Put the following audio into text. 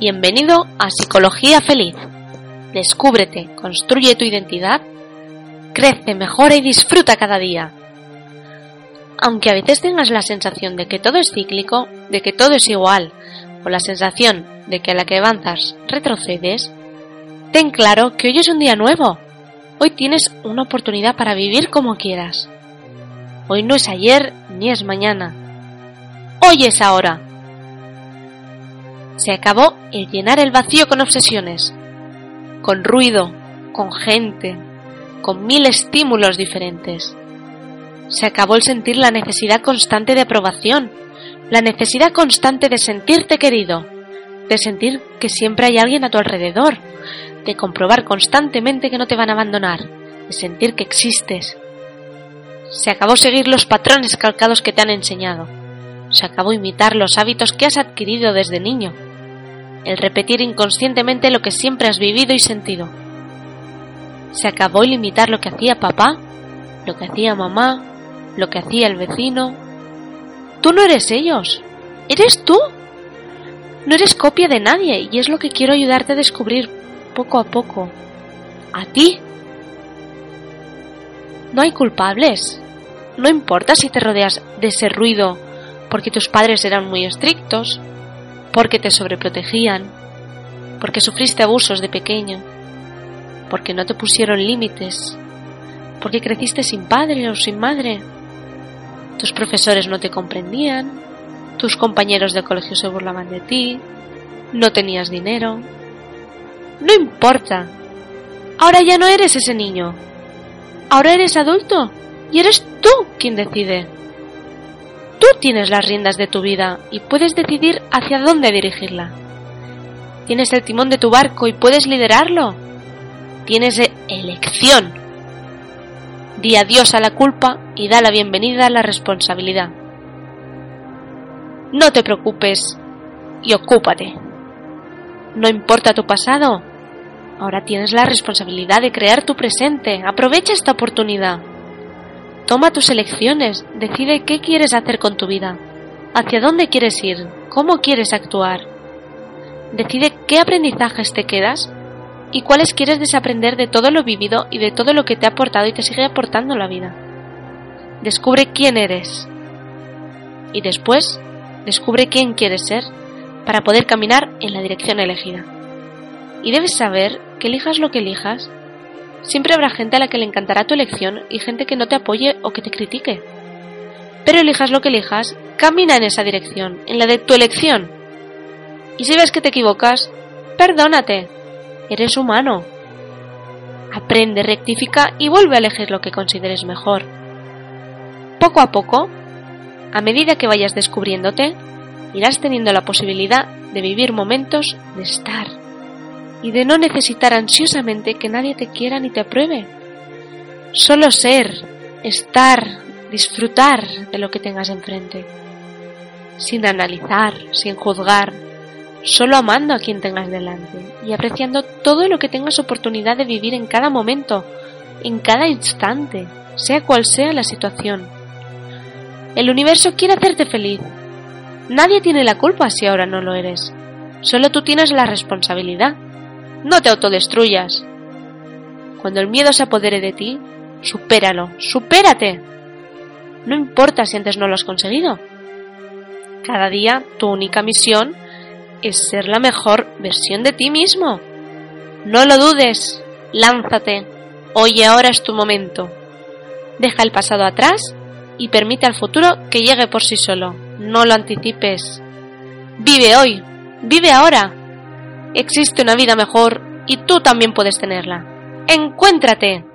Bienvenido a Psicología Feliz. Descúbrete, construye tu identidad, crece, mejora y disfruta cada día. Aunque a veces tengas la sensación de que todo es cíclico, de que todo es igual, o la sensación de que a la que avanzas retrocedes, ten claro que hoy es un día nuevo. Hoy tienes una oportunidad para vivir como quieras. Hoy no es ayer ni es mañana. Hoy es ahora. Se acabó el llenar el vacío con obsesiones, con ruido, con gente, con mil estímulos diferentes. Se acabó el sentir la necesidad constante de aprobación, la necesidad constante de sentirte querido, de sentir que siempre hay alguien a tu alrededor, de comprobar constantemente que no te van a abandonar, de sentir que existes. Se acabó seguir los patrones calcados que te han enseñado. Se acabó imitar los hábitos que has adquirido desde niño. El repetir inconscientemente lo que siempre has vivido y sentido. Se acabó el imitar lo que hacía papá, lo que hacía mamá, lo que hacía el vecino. Tú no eres ellos, eres tú. No eres copia de nadie y es lo que quiero ayudarte a descubrir poco a poco. A ti. No hay culpables. No importa si te rodeas de ese ruido porque tus padres eran muy estrictos, porque te sobreprotegían, porque sufriste abusos de pequeño, porque no te pusieron límites, porque creciste sin padre o sin madre. Tus profesores no te comprendían, tus compañeros de colegio se burlaban de ti, no tenías dinero. No importa. Ahora ya no eres ese niño. Ahora eres adulto y eres tú quien decide. Tú tienes las riendas de tu vida y puedes decidir hacia dónde dirigirla. Tienes el timón de tu barco y puedes liderarlo. Tienes elección. Di adiós a la culpa y da la bienvenida a la responsabilidad. No te preocupes y ocúpate. No importa tu pasado, ahora tienes la responsabilidad de crear tu presente. Aprovecha esta oportunidad. Toma tus elecciones, decide qué quieres hacer con tu vida, hacia dónde quieres ir, cómo quieres actuar. Decide qué aprendizajes te quedas y cuáles quieres desaprender de todo lo vivido y de todo lo que te ha aportado y te sigue aportando la vida. Descubre quién eres y después descubre quién quieres ser para poder caminar en la dirección elegida. Y debes saber que elijas lo que elijas, Siempre habrá gente a la que le encantará tu elección y gente que no te apoye o que te critique. Pero elijas lo que elijas, camina en esa dirección, en la de tu elección. Y si ves que te equivocas, perdónate. Eres humano. Aprende, rectifica y vuelve a elegir lo que consideres mejor. Poco a poco, a medida que vayas descubriéndote, irás teniendo la posibilidad de vivir momentos de estar y de no necesitar ansiosamente que nadie te quiera ni te apruebe. Solo ser, estar, disfrutar de lo que tengas enfrente, sin analizar, sin juzgar, solo amando a quien tengas delante y apreciando todo lo que tengas oportunidad de vivir en cada momento, en cada instante, sea cual sea la situación. El universo quiere hacerte feliz. Nadie tiene la culpa si ahora no lo eres. Solo tú tienes la responsabilidad no te autodestruyas. Cuando el miedo se apodere de ti, supéralo, supérate. No importa si antes no lo has conseguido. Cada día tu única misión es ser la mejor versión de ti mismo. No lo dudes, lánzate. Hoy ahora es tu momento. Deja el pasado atrás y permite al futuro que llegue por sí solo. No lo anticipes. Vive hoy, vive ahora. Existe una vida mejor y tú también puedes tenerla. ¡Encuéntrate!